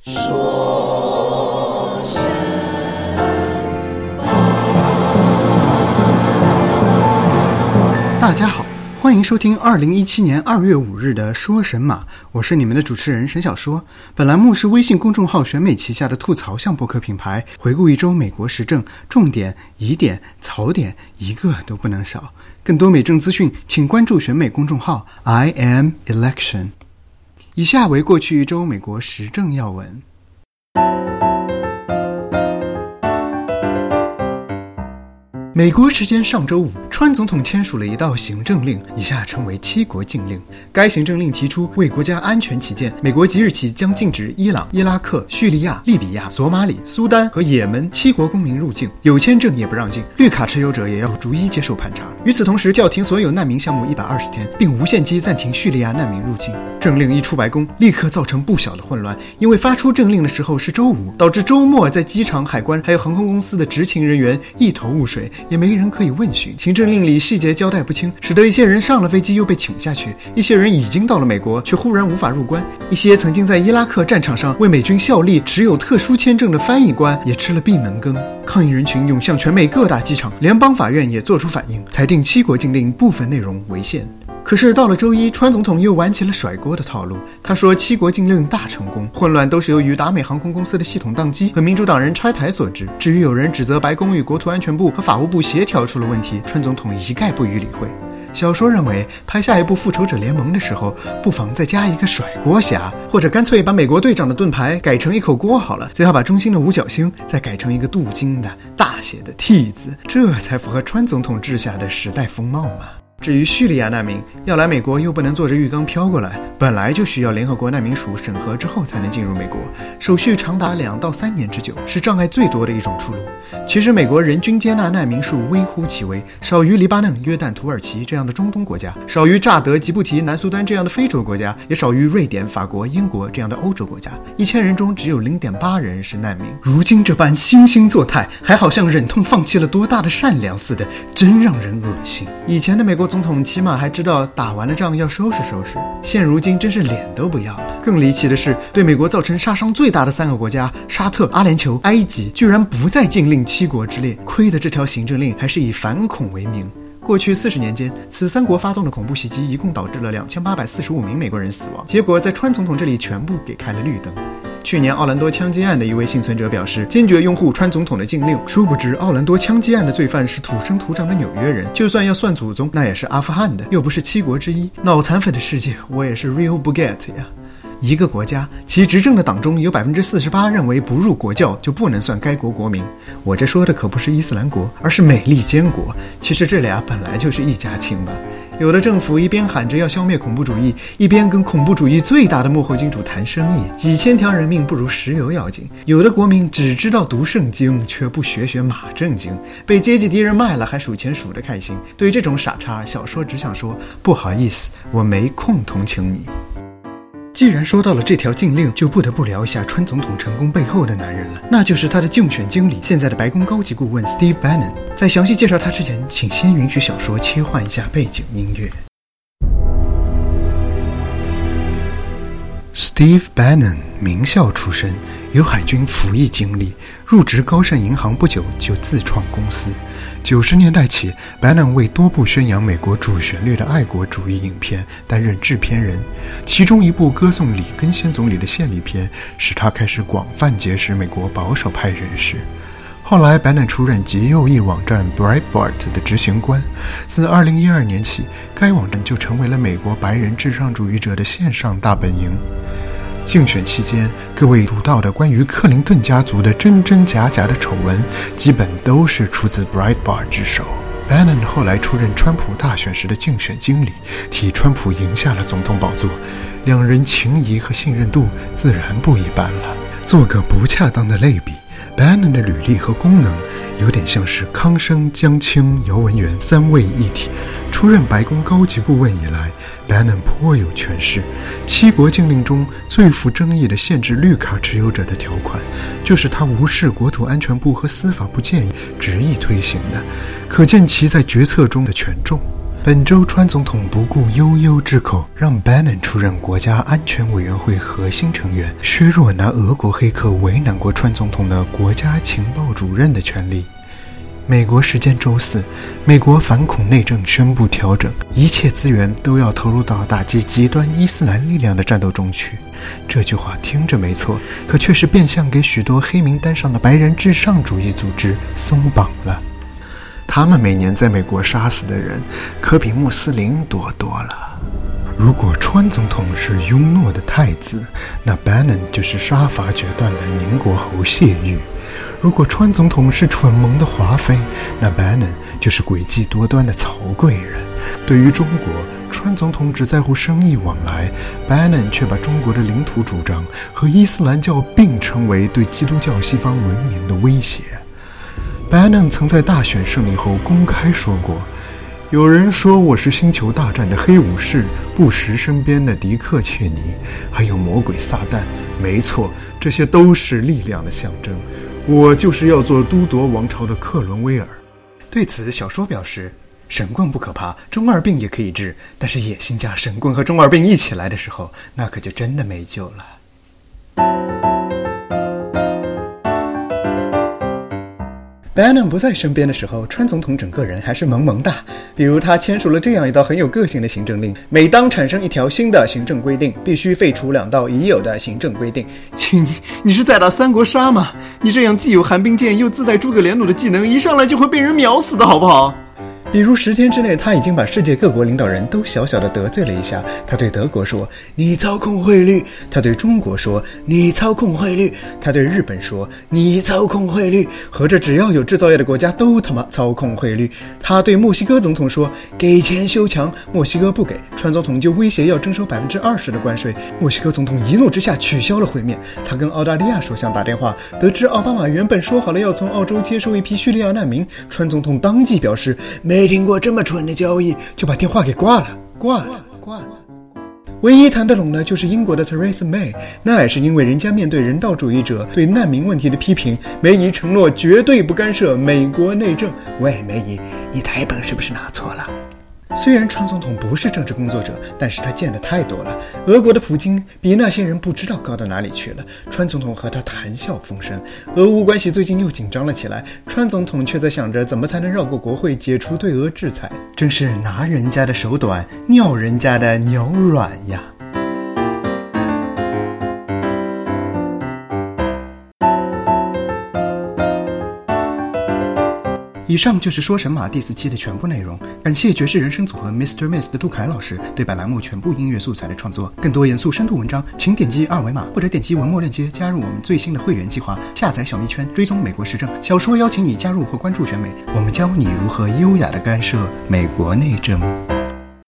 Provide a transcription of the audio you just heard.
说声大家好，欢迎收听二零一七年二月五日的《说神马》，我是你们的主持人沈小说。本栏目是微信公众号选美旗下的吐槽向播客品牌，回顾一周美国时政，重点、疑点、槽点，一个都不能少。更多美政资讯，请关注选美公众号 I am election。以下为过去一周美国时政要闻。美国时间上周五，川总统签署了一道行政令，以下称为“七国禁令”。该行政令提出，为国家安全起见，美国即日起将禁止伊朗、伊拉克、叙利亚、利比亚、索马里、苏丹和也门七国公民入境，有签证也不让进，绿卡持有者也要逐一接受盘查。与此同时，叫停所有难民项目一百二十天，并无限期暂停叙利亚难民入境。政令一出白宫，立刻造成不小的混乱，因为发出政令的时候是周五，导致周末在机场、海关还有航空公司的执勤人员一头雾水。也没人可以问询，行政令里细节交代不清，使得一些人上了飞机又被请下去，一些人已经到了美国却忽然无法入关，一些曾经在伊拉克战场上为美军效力、持有特殊签证的翻译官也吃了闭门羹。抗议人群涌向全美各大机场，联邦法院也作出反应，裁定七国禁令部分内容违宪。可是到了周一，川总统又玩起了甩锅的套路。他说，七国禁令大成功，混乱都是由于达美航空公司的系统宕机和民主党人拆台所致。至于有人指责白宫与国土安全部和法务部协调出了问题，川总统一概不予理会。小说认为，拍下一部《复仇者联盟》的时候，不妨再加一个甩锅侠，或者干脆把美国队长的盾牌改成一口锅好了，最好把中心的五角星再改成一个镀金的大写的 T 字，这才符合川总统治下的时代风貌嘛。至于叙利亚难民要来美国，又不能坐着浴缸飘过来，本来就需要联合国难民署审核之后才能进入美国，手续长达两到三年之久，是障碍最多的一种出路。其实美国人均接纳难民数微乎其微，少于黎巴嫩、约旦、土耳其这样的中东国家，少于乍得、吉布提、南苏丹这样的非洲国家，也少于瑞典、法国、英国这样的欧洲国家。一千人中只有零点八人是难民。如今这般惺惺作态，还好像忍痛放弃了多大的善良似的，真让人恶心。以前的美国。总统起码还知道打完了仗要收拾收拾，现如今真是脸都不要了。更离奇的是，对美国造成杀伤最大的三个国家——沙特、阿联酋、埃及，居然不在禁令七国之列。亏得这条行政令还是以反恐为名。过去四十年间，此三国发动的恐怖袭击一共导致了两千八百四十五名美国人死亡，结果在川总统这里全部给开了绿灯。去年奥兰多枪击案的一位幸存者表示，坚决拥护川总统的禁令。殊不知，奥兰多枪击案的罪犯是土生土长的纽约人，就算要算祖宗，那也是阿富汗的，又不是七国之一。脑残粉的世界，我也是 real 不 get 呀。一个国家，其执政的党中有百分之四十八认为不入国教就不能算该国国民。我这说的可不是伊斯兰国，而是美利坚国。其实这俩本来就是一家亲吧。有的政府一边喊着要消灭恐怖主义，一边跟恐怖主义最大的幕后金主谈生意，几千条人命不如石油要紧。有的国民只知道读圣经，却不学学马正经，被阶级敌人卖了还数钱数得开心。对这种傻叉，小说只想说不好意思，我没空同情你。既然说到了这条禁令，就不得不聊一下川总统成功背后的男人了，那就是他的竞选经理，现在的白宫高级顾问 Steve Bannon。在详细介绍他之前，请先允许小说切换一下背景音乐。Steve Bannon 名校出身，有海军服役经历，入职高盛银行不久就自创公司。九十年代起，Bannon 为多部宣扬美国主旋律的爱国主义影片担任制片人，其中一部歌颂里根先总理的献礼片，使他开始广泛结识美国保守派人士。后来，Bannon 出任极右翼网站 Breitbart 的执行官，自二零一二年起，该网站就成为了美国白人至上主义者的线上大本营。竞选期间，各位读到的关于克林顿家族的真真假假的丑闻，基本都是出自 Breitbart 之手。Bannon 后来出任川普大选时的竞选经理，替川普赢下了总统宝座，两人情谊和信任度自然不一般了。做个不恰当的类比，Bannon 的履历和功能。有点像是康生、江青、姚文元三位一体。出任白宫高级顾问以来，Bannon 颇有权势。七国禁令中最富争议的限制绿卡持有者的条款，就是他无视国土安全部和司法部建议，执意推行的，可见其在决策中的权重。本周川总统不顾悠悠之口，让 Bannon 出任国家安全委员会核心成员，削弱拿俄国黑客为难过川总统的国家情报主任的权利。美国时间周四，美国反恐内政宣布调整，一切资源都要投入到打击极端伊斯兰力量的战斗中去。这句话听着没错，可却是变相给许多黑名单上的白人至上主义组织松绑了。他们每年在美国杀死的人，可比穆斯林多多了。如果川总统是雍诺的太子，那 Bannon 就是杀伐决断的宁国侯谢玉。如果川总统是蠢萌的华妃，那 Bannon 就是诡计多端的曹贵人。对于中国，川总统只在乎生意往来，Bannon 却把中国的领土主张和伊斯兰教并称为对基督教西方文明的威胁。Bannon 曾在大选胜利后公开说过：“有人说我是星球大战的黑武士，布什身边的迪克切尼，还有魔鬼撒旦。没错，这些都是力量的象征。”我就是要做都铎王朝的克伦威尔。对此，小说表示：神棍不可怕，中二病也可以治，但是野心加神棍和中二病一起来的时候，那可就真的没救了。Bannon 不在身边的时候，川总统整个人还是萌萌哒。比如，他签署了这样一道很有个性的行政令：每当产生一条新的行政规定，必须废除两道已有的行政规定。亲，你是在打三国杀吗？你这样既有寒冰剑又自带诸葛连弩的技能，一上来就会被人秒死的好不好？比如十天之内，他已经把世界各国领导人都小小的得罪了一下。他对德国说：“你操控汇率。”他对中国说：“你操控汇率。”他对日本说：“你操控汇率。”合着只要有制造业的国家都他妈操控汇率。他对墨西哥总统说：“给钱修墙。”墨西哥不给，川总统就威胁要征收百分之二十的关税。墨西哥总统一怒之下取消了会面。他跟澳大利亚首相打电话，得知奥巴马原本说好了要从澳洲接收一批叙利亚难民，川总统当即表示没。没听过这么蠢的交易，就把电话给挂了，挂了，挂了。唯一谈得拢的，就是英国的 Theresa May，那也是因为人家面对人道主义者对难民问题的批评，梅姨承诺绝对不干涉美国内政。喂，梅姨，你台本是不是拿错了？虽然川总统不是政治工作者，但是他见的太多了。俄国的普京比那些人不知道高到哪里去了。川总统和他谈笑风生，俄乌关系最近又紧张了起来。川总统却在想着怎么才能绕过国会，解除对俄制裁。真是拿人家的手短，尿人家的牛软呀！以上就是《说神马》第四期的全部内容。感谢爵士人生组合 Mr. Miss 的杜凯老师对本栏目全部音乐素材的创作。更多严肃深度文章，请点击二维码或者点击文末链接加入我们最新的会员计划，下载小密圈，追踪美国时政。小说邀请你加入和关注选美，我们教你如何优雅的干涉美国内政。